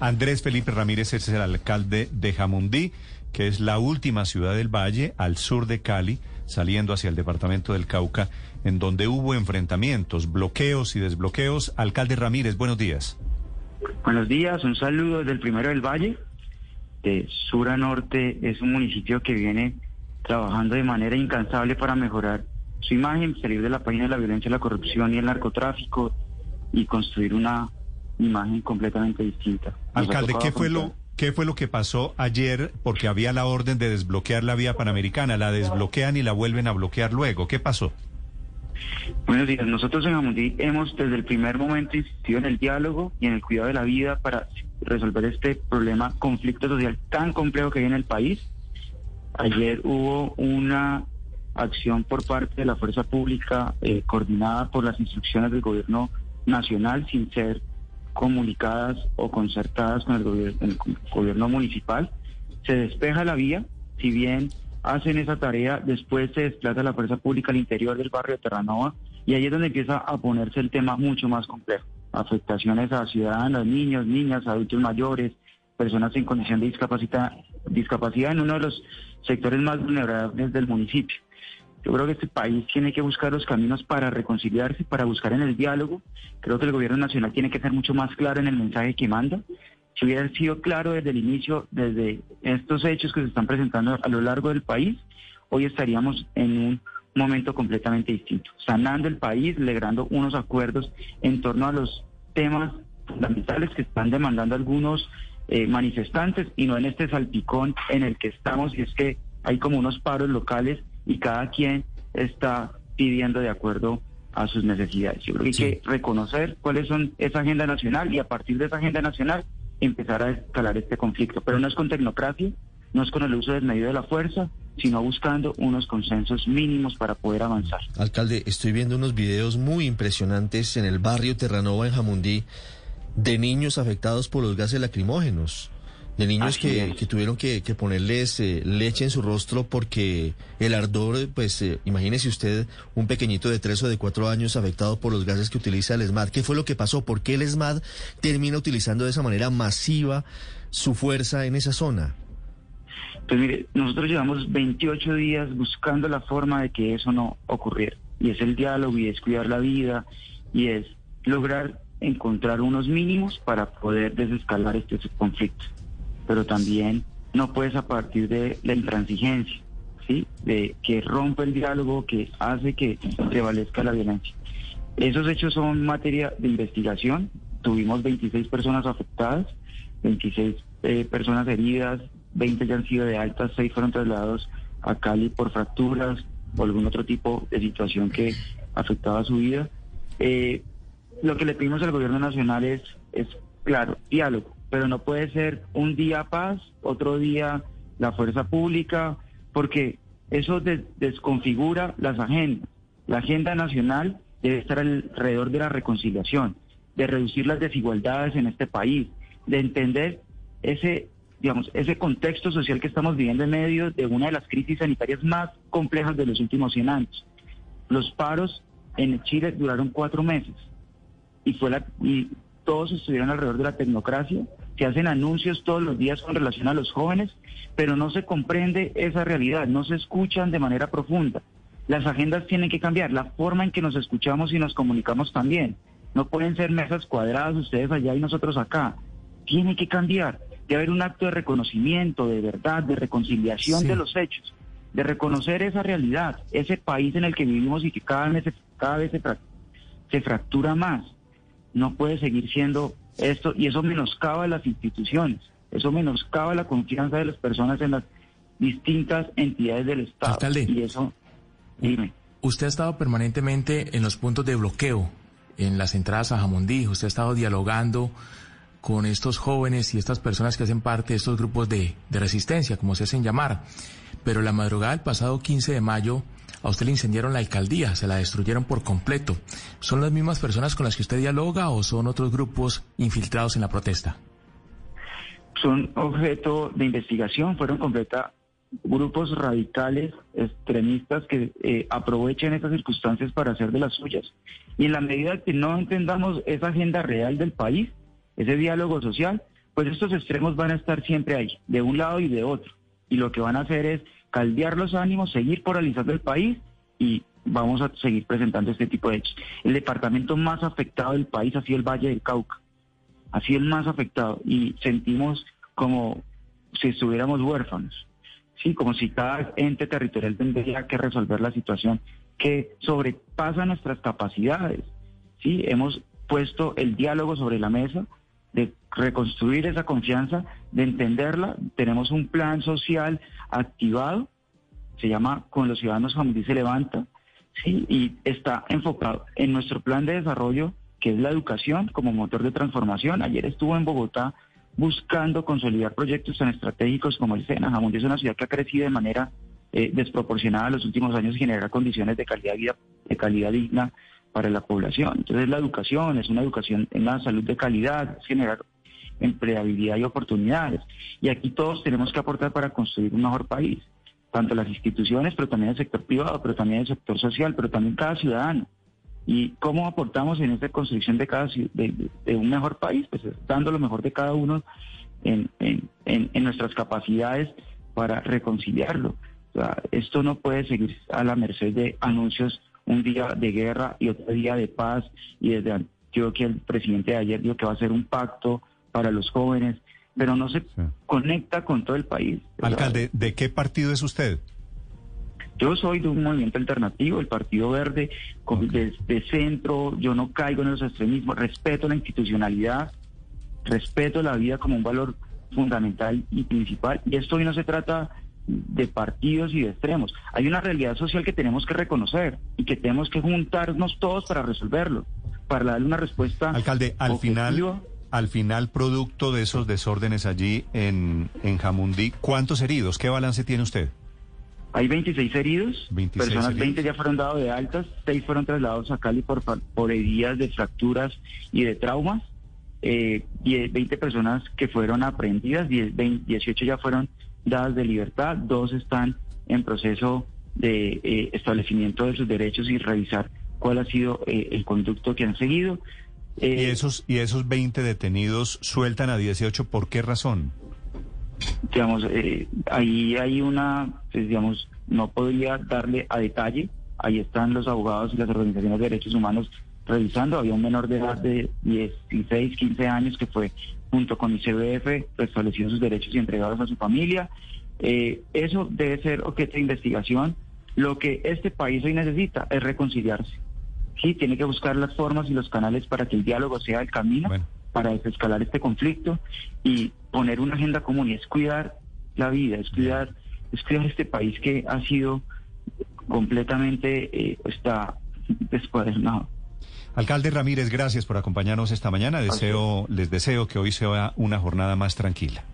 Andrés Felipe Ramírez es el alcalde de Jamundí, que es la última ciudad del Valle, al sur de Cali, saliendo hacia el departamento del Cauca, en donde hubo enfrentamientos, bloqueos y desbloqueos. Alcalde Ramírez, buenos días. Buenos días, un saludo desde el primero del Valle. De sur a norte es un municipio que viene trabajando de manera incansable para mejorar su imagen, salir de la página de la violencia, la corrupción y el narcotráfico y construir una imagen completamente distinta. Alcalde, ¿qué fue lo qué fue lo que pasó ayer? Porque había la orden de desbloquear la vía panamericana, la desbloquean y la vuelven a bloquear luego. ¿Qué pasó? Buenos días. Nosotros en Amundí hemos desde el primer momento insistido en el diálogo y en el cuidado de la vida para resolver este problema, conflicto social tan complejo que hay en el país. Ayer hubo una acción por parte de la fuerza pública eh, coordinada por las instrucciones del gobierno nacional sin ser comunicadas o concertadas con el gobierno, municipal. Se despeja la vía, si bien hacen esa tarea, después se desplaza la fuerza pública al interior del barrio de Terranova y ahí es donde empieza a ponerse el tema mucho más complejo. Afectaciones a ciudadanos, niños, niñas, adultos mayores, personas en condición de discapacidad, discapacidad en uno de los sectores más vulnerables del municipio. Yo creo que este país tiene que buscar los caminos para reconciliarse, para buscar en el diálogo. Creo que el gobierno nacional tiene que ser mucho más claro en el mensaje que manda. Si hubiera sido claro desde el inicio, desde estos hechos que se están presentando a lo largo del país, hoy estaríamos en un momento completamente distinto, sanando el país, logrando unos acuerdos en torno a los temas fundamentales que están demandando algunos eh, manifestantes y no en este salpicón en el que estamos, y es que hay como unos paros locales y cada quien está pidiendo de acuerdo a sus necesidades. Yo creo que hay que reconocer cuáles son esa agenda nacional y a partir de esa agenda nacional empezar a escalar este conflicto. Pero no es con tecnocracia, no es con el uso desmedido de la fuerza, sino buscando unos consensos mínimos para poder avanzar. Alcalde, estoy viendo unos videos muy impresionantes en el barrio Terranova, en Jamundí, de niños afectados por los gases lacrimógenos de niños que, tuvieron que, ponerles eh, leche en su rostro porque el ardor, pues eh, imagínese usted un pequeñito de tres o de cuatro años afectado por los gases que utiliza el ESMAD. ¿Qué fue lo que pasó? ¿Por qué el ESMAD termina utilizando de esa manera masiva su fuerza en esa zona? Pues mire, nosotros llevamos 28 días buscando la forma de que eso no ocurriera. Y es el diálogo y es cuidar la vida y es lograr encontrar unos mínimos para poder desescalar este conflicto pero también no puedes a partir de la intransigencia, ¿sí? De que rompe el diálogo, que hace que prevalezca la violencia. Esos hechos son materia de investigación. Tuvimos 26 personas afectadas, 26 eh, personas heridas, 20 ya han sido de altas, 6 fueron trasladados a Cali por fracturas o algún otro tipo de situación que afectaba su vida. Eh, lo que le pedimos al gobierno nacional es, es claro, diálogo pero no puede ser un día paz, otro día la fuerza pública, porque eso desconfigura las agendas. La agenda nacional debe estar alrededor de la reconciliación, de reducir las desigualdades en este país, de entender ese, digamos, ese contexto social que estamos viviendo en medio de una de las crisis sanitarias más complejas de los últimos 100 años. Los paros en Chile duraron cuatro meses y fue la, y todos estuvieron alrededor de la tecnocracia se hacen anuncios todos los días con relación a los jóvenes, pero no se comprende esa realidad, no se escuchan de manera profunda. Las agendas tienen que cambiar, la forma en que nos escuchamos y nos comunicamos también. No pueden ser mesas cuadradas ustedes allá y nosotros acá. Tiene que cambiar. Debe haber un acto de reconocimiento, de verdad, de reconciliación de los hechos, de reconocer esa realidad, ese país en el que vivimos y que cada vez, cada vez se, se fractura más. No puede seguir siendo esto y eso menoscaba las instituciones, eso menoscaba la confianza de las personas en las distintas entidades del Estado. Alcalde, y eso, dime. Usted ha estado permanentemente en los puntos de bloqueo, en las entradas a Jamundí, usted ha estado dialogando con estos jóvenes y estas personas que hacen parte de estos grupos de, de resistencia, como se hacen llamar. Pero la madrugada del pasado 15 de mayo, a usted le incendiaron la alcaldía, se la destruyeron por completo. ¿Son las mismas personas con las que usted dialoga o son otros grupos infiltrados en la protesta? Son objeto de investigación, fueron completa grupos radicales, extremistas que eh, aprovechan estas circunstancias para hacer de las suyas. Y en la medida que no entendamos esa agenda real del país, ese diálogo social, pues estos extremos van a estar siempre ahí, de un lado y de otro. Y lo que van a hacer es caldear los ánimos, seguir polarizando el país y vamos a seguir presentando este tipo de hechos. El departamento más afectado del país ha sido el Valle del Cauca, ha sido el más afectado y sentimos como si estuviéramos huérfanos, sí, como si cada ente territorial tendría que resolver la situación que sobrepasa nuestras capacidades. Sí, hemos puesto el diálogo sobre la mesa de reconstruir esa confianza, de entenderla. Tenemos un plan social activado, se llama Con los ciudadanos Jamundí se levanta, ¿sí? y está enfocado en nuestro plan de desarrollo, que es la educación como motor de transformación. Ayer estuvo en Bogotá buscando consolidar proyectos tan estratégicos como el SENA. Jamundí es una ciudad que ha crecido de manera eh, desproporcionada en los últimos años y genera condiciones de calidad de vida, de calidad digna para la población. Entonces la educación es una educación en la salud de calidad, es generar empleabilidad y oportunidades. Y aquí todos tenemos que aportar para construir un mejor país, tanto las instituciones, pero también el sector privado, pero también el sector social, pero también cada ciudadano. ¿Y cómo aportamos en esta construcción de, cada, de, un mejor país? Pues dando lo mejor de cada uno en, nuestras capacidades para reconciliarlo. esto no puede seguir a la merced de anuncios un día de guerra y otro día de paz. Y desde que el presidente de ayer dijo que va a ser un pacto para los jóvenes, pero no se conecta con todo el país. Alcalde, ¿de qué partido es usted? Yo soy de un movimiento alternativo, el Partido Verde, de, centro, yo no caigo en los extremismos, respeto la institucionalidad, respeto la vida como un valor fundamental y principal. Y esto hoy no se trata de partidos y de extremos. Hay una realidad social que tenemos que reconocer y que tenemos que juntarnos todos para resolverlo, para darle una respuesta. Alcalde, al final, al final, producto de esos desórdenes allí en, en Jamundí, ¿cuántos heridos? ¿Qué balance tiene usted? Hay 26 heridos, personas 20 ya fueron dados de altas, 6 fueron trasladados a Cali por, por heridas de fracturas y de traumas, eh, 20 personas que fueron aprendidas, 18 ya fueron dadas de libertad, dos están en proceso de eh, establecimiento de sus derechos y revisar cuál ha sido eh, el conducto que han seguido. ¿Y, eh, esos, ¿Y esos 20 detenidos sueltan a 18 por qué razón? digamos, eh, ahí hay una, pues, digamos, no podría darle a detalle, ahí están los abogados y las organizaciones de derechos humanos revisando, había un menor de edad de 16, 15 años que fue junto con ICBF restablecido sus derechos y entregados a su familia. Eh, eso debe ser objeto de investigación. Lo que este país hoy necesita es reconciliarse. Sí, tiene que buscar las formas y los canales para que el diálogo sea el camino para desescalar este conflicto y poner una agenda común y es cuidar la vida, es cuidar, es cuidar este país que ha sido completamente eh, está descuadernado. Alcalde Ramírez, gracias por acompañarnos esta mañana. Deseo, les deseo que hoy sea una jornada más tranquila.